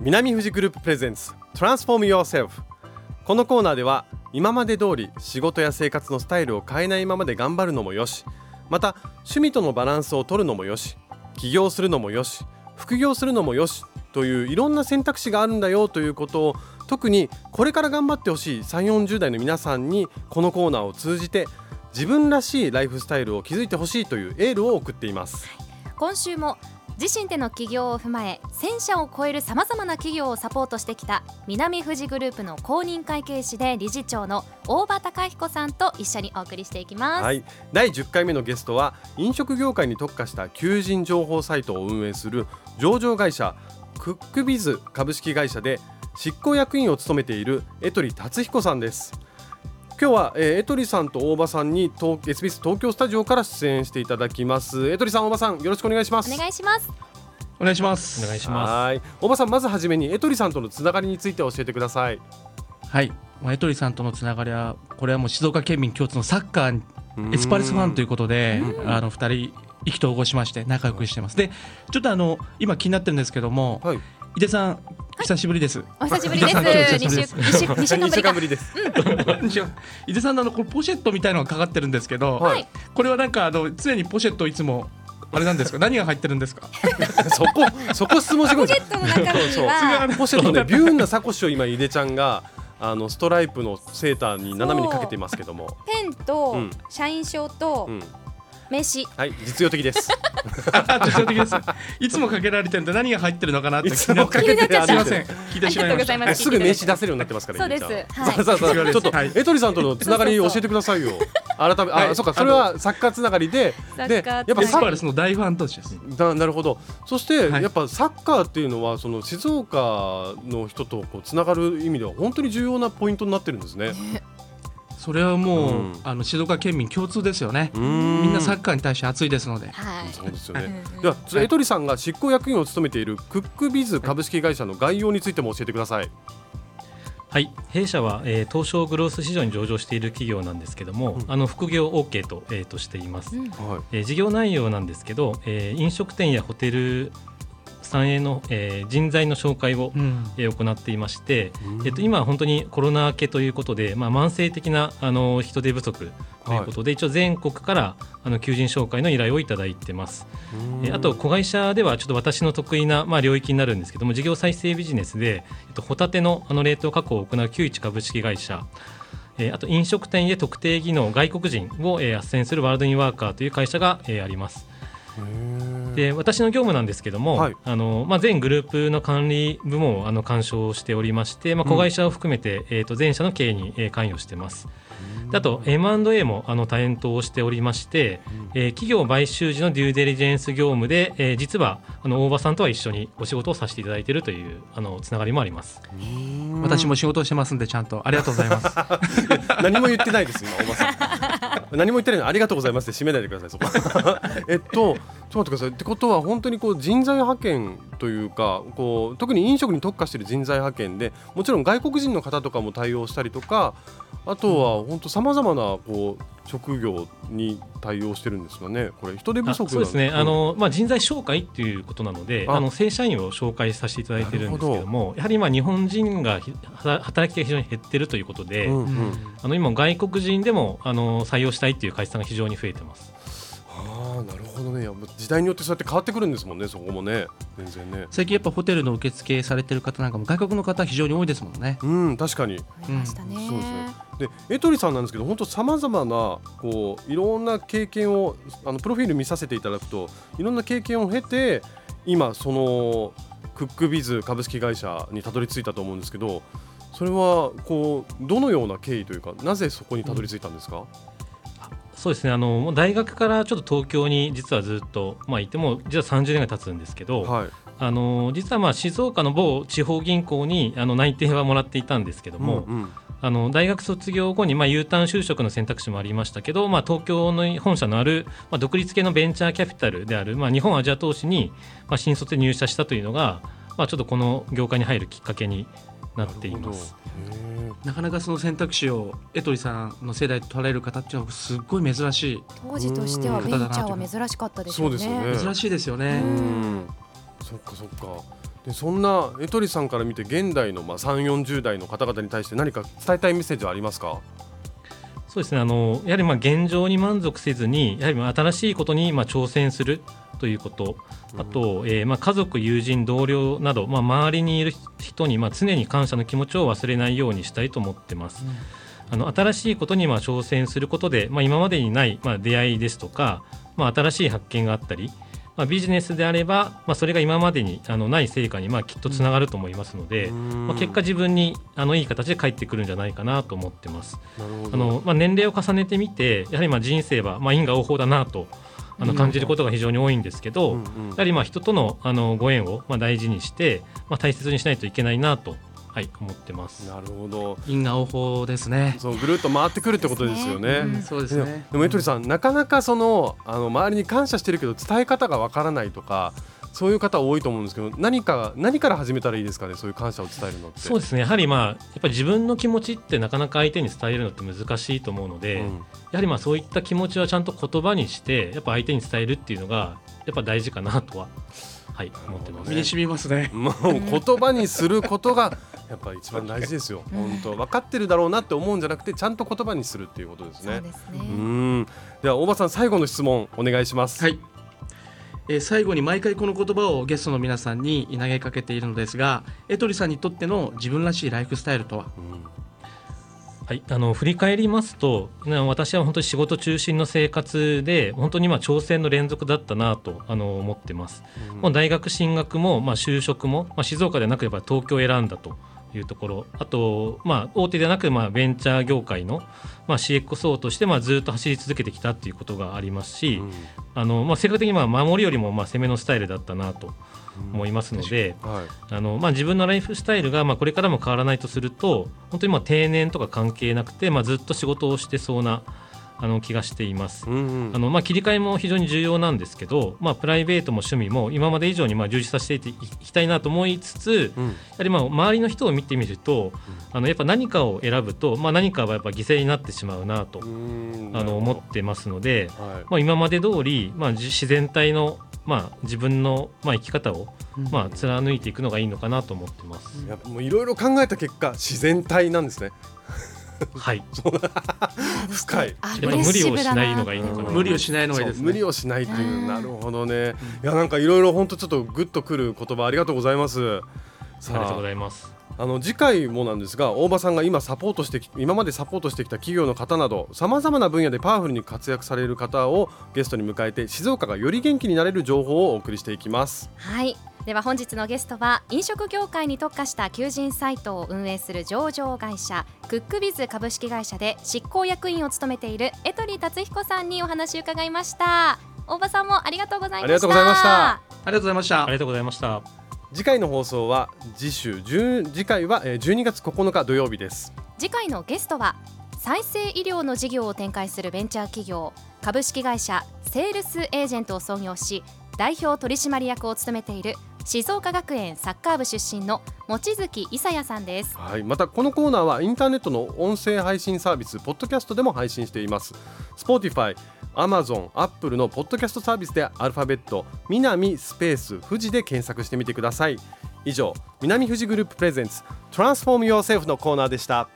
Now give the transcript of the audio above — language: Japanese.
南富士グループプレゼンツ Transform Yourself このコーナーでは今まで通り仕事や生活のスタイルを変えないままで頑張るのもよしまた趣味とのバランスを取るのもよし起業するのもよし副業するのもよしといういろんな選択肢があるんだよということを特にこれから頑張ってほしい3 4 0代の皆さんにこのコーナーを通じて自分らしいライフスタイルを築いてほしいというエールを送っています。今週も自身での起業を踏まえ1000社を超えるさまざまな企業をサポートしてきた南富士グループの公認会計士で理事長の大場隆彦さんと一緒にお送りしていきます、はい、第10回目のゲストは飲食業界に特化した求人情報サイトを運営する上場会社クックビズ株式会社で執行役員を務めている江取達彦さんです。今日は、えー、江取さんと大場さんに東 SBS 東京スタジオから出演していただきます。江取さん大場さんよろしくお願いします。お願いします。お願いします。お願いします。はい。大場さんまずはじめに江取さんとのつながりについて教えてください。はい。江取さんとのつながりはこれはもう静岡県民共通のサッカーエスパルスファンということであの二人意気投合しまして仲良くしてます。でちょっとあの今気になってるんですけども、はい、井出さん久しぶりです。お久しぶりです。二週 二週間ぶりです。井出さんのあのこのポシェットみたいのがかかってるんですけど、はい、これはなんかあの常にポシェットいつもあれなんですか？何が入ってるんですか？そこそこ質問してくる。ポシェットの中にはポシェットねビューンなサコッシュを今井出ちゃんが。あのストライプのセーターに斜めにかけていますけどもペンと社員証と、うん名刺。はい実用的です。実用的です。いつもかけられてるんで何が入ってるのかなっていつもかけてすみません聞いてしまいました。す。ぐ名刺出せるようになってますからそうです。は。い、さあさあちょっと、はい、エトリさんとのつながり教えてくださいよ。改めあ、そうか。それはサッカーつながりででやっぱサッカーの大ファンとしてななるほど。そして、やっぱサッカーっていうのはその静岡の人とこうつながる意味では本当に重要なポイントになってるんですね。それはもう、うん、あの静岡県民共通ですよね。みんなサッカーに対して熱いですので。はい、そうですよね。では、江取さんが執行役員を務めているクックビズ株式会社の概要についても教えてください。はい、弊社は、えー、東証グロース市場に上場している企業なんですけども、うん、あの副業 OK と,、えー、としています、うん、えー、事業内容なんですけど、えー、飲食店やホテル産営の、えー、人材の紹介を、うん、えー、行っていまして、うん、えっと、今は本当にコロナ明けということで、まあ、慢性的なあの人手不足ということで、はい、一応全国からあの求人紹介の依頼をいただいてます。えあと子会社ではちょっと私の得意な、まあ、領域になるんですけども事業再生ビジネスで、えっと、ホタテのあの冷凍加工を行う91株式会社えあと飲食店へ特定技能外国人を、えー、斡旋するワールドインワーカーという会社が、えー、あります。で私の業務なんですけども、はい、あのまあ、全グループの管理部門をあの干渉しておりまして、まあ、子会社を含めて、うん、えー、と全社の経営に、えー、関与してます。あと M&A もあの多円としておりまして、うん、えー、企業買収時のデューデリジェンス業務で、えー、実はあの大場さんとは一緒にお仕事をさせていただいているというあのつながりもあります。私も仕事をしてますんでちゃんと。ありがとうございます。何も言ってないです今大場さん何も言ってないのありがとうございますって締めないでくださいそこ。えっとちょっと待ってくださいってことは本当にこう人材派遣というかこう特に飲食に特化している人材派遣でもちろん外国人の方とかも対応したりとかあとは本当さまざまなこう職業に対応してるんですかね、これ人手不足そうですね、あのまあ、人材紹介っていうことなので、あ。の正社員を紹介させていただいてるんですけども、やはりまあ日本人が働き手が非常に減ってるということで、うんうん、あの今、外国人でもあの採用したいっていう会社さんが非常に増えてます。あなるほどね。時代によってそうやって変わってくるんですもんねそこもね。全然ね。最近やっぱホテルの受付されてる方なんかも外国の方非常に多いですもんね。うん確かに、うん、そうですねでエトリさんなんですけど本当さまざまなこういろんな経験をあのプロフィール見させていただくといろんな経験を経て今そのクックビズ株式会社にたどり着いたと思うんですけどそれはこうどのような経緯というかなぜそこにたどり着いたんですか、うん。そうですね。あの大学からちょっと東京に実はずっと、まあ、いても実は30年ぐらい経つんですけど、はい、あの実はまあ静岡の某地方銀行にあの内定はもらっていたんですけども、うんうん、あの大学卒業後にまあ U ターン就職の選択肢もありましたけど、まあ、東京の本社のある、まあ、独立系のベンチャーキャピタルである、まあ、日本アジア投資に、まあ、新卒で入社したというのが、まあ、ちょっとこの業界に入るきっかけになっています。なかなかその選択肢を江取さんの世代と取られる方っていうのはすごい珍しい当時としてはベンチャーは珍しかったですよね。そうですよね珍しいですよね。そっかそっか。でそんなエトリさんから見て現代のまあ3 4 0代の方々に対して何か伝えたいメッセージはありますか？そうですね。あのやはりまあ現状に満足せずにやはりまあ新しいことにまあ挑戦するということ。あと、えー、まあ家族友人同僚など、まあ、周りにいる人にまあ常に感謝の気持ちを忘れないようにしたいと思ってます。うん。あの新しいことにまあ挑戦することで、まあ、今までにないまあ出会いですとか、まあ、新しい発見があったり、まあ、ビジネスであれば、まあ、それが今までにあのない成果にまあきっとつながると思いますので、まあ、結果自分にあのいい形で返ってくるんじゃないかなと思ってます。あのまあ、年齢を重ねてみてやはりまあ人生はまあ因果応報だなとあの感じることが非常に多いんですけど、やはりまあ人とのあのご縁をまあ大事にして、まあ、大切にしないといけないなとはい思ってます。なるほど。因果応報ですね。そうぐるっと回ってくるってことですよね、ね、そうですね。でもエトリさんなかなかそのあの周りに感謝してるけど伝え方がわからないとかそういう方多いと思うんですけど何か何から始めたらいいですかね？そういう感謝を伝えるのって。そうですね。やはりまあやっぱり自分の気持ちってなかなか相手に伝えるのって難しいと思うので、うん、やはりまあそういった気持ちはちゃんと言葉にしてやっぱ相手に伝えるっていうのがやっぱ大事かなとははい思ってます、身に染みますね。もう言葉にすることがやっぱり一番大事ですよ。本当。分かってるだろうなって思うんじゃなくてちゃんと言葉にするっていうことですね。う、ん。では大場さん最後の質問お願いします。はい。えー、最後に毎回この言葉をゲストの皆さんに投げかけているのですがエトリさんにとっての自分らしいライフスタイルとは、うんはい、あの振り返りますと私は本当に仕事中心の生活で本当にまあ挑戦の連続だったなとあの思ってます、うん、大学進学も、まあ、就職も、まあ、静岡でなければ東京を選んだというところ。あと、まあ、大手でなく、まあ、ベンチャー業界の、まあ、CXO として、まあ、ずっと走り続けてきたということがありますし、うん、あのまあ、性格的にまあ守りよりもまあ攻めのスタイルだったなと思いますので、はい、あのまあ、自分のライフスタイルがまあこれからも変わらないとすると本当にまあ定年とか関係なくて、まあ、ずっと仕事をしてそうなあの気がしています。うんうん、あのまあ、切り替えも非常に重要なんですけど、まあ、プライベートも趣味も今まで以上にまあ充実させていきたいなと思いつつ、うん、やはりまあ周りの人を見てみると、うん、あのやっぱ何かを選ぶと、まあ、何かはやっぱ犠牲になってしまうなとあの思ってますので、はい、まあ、今まで通り、まあ、自然体のまあ、自分の、まあ、生き方を、まあ、貫いていくのがいいのかなと思ってます。いろいろ考えた結果自然体なんですね。はい。深い。やっぱ無理をしないのがいいのかな。無理をしないのがいいです、ね、無理をしないっていうなるほどね。いやなんかいろいろ本当ちょっとグッとくる言葉ありがとうございます。ありがとうございます。あの次回もなんですが大場さんが今サポートして今までサポートしてきた企業の方などさまざまな分野でパワフルに活躍される方をゲストに迎えて静岡がより元気になれる情報をお送りしていきますはいでは本日のゲストは飲食業界に特化した求人サイトを運営する上場会社クックビズ株式会社で執行役員を務めている江取達彦さんにお話を伺いました。大場さんもありがとうございました。ありがとうございました。ありがとうございました。ありがとうございました。次回の放送は次週次回は12月9日土曜日です。次回のゲストは再生医療の事業を展開するベンチャー企業株式会社セールスエージェントを創業し代表取締役を務めている静岡学園サッカー部出身の望月伊佐也さんです、はい、またこのコーナーはインターネットの音声配信サービスポッドキャストでも配信しています。Spotify アマゾン、アップルのポッドキャストサービスでアルファベット南スペース富士で検索してみてください。以上南富士グループプレゼンツトランスフォーム Yourself のコーナーでした。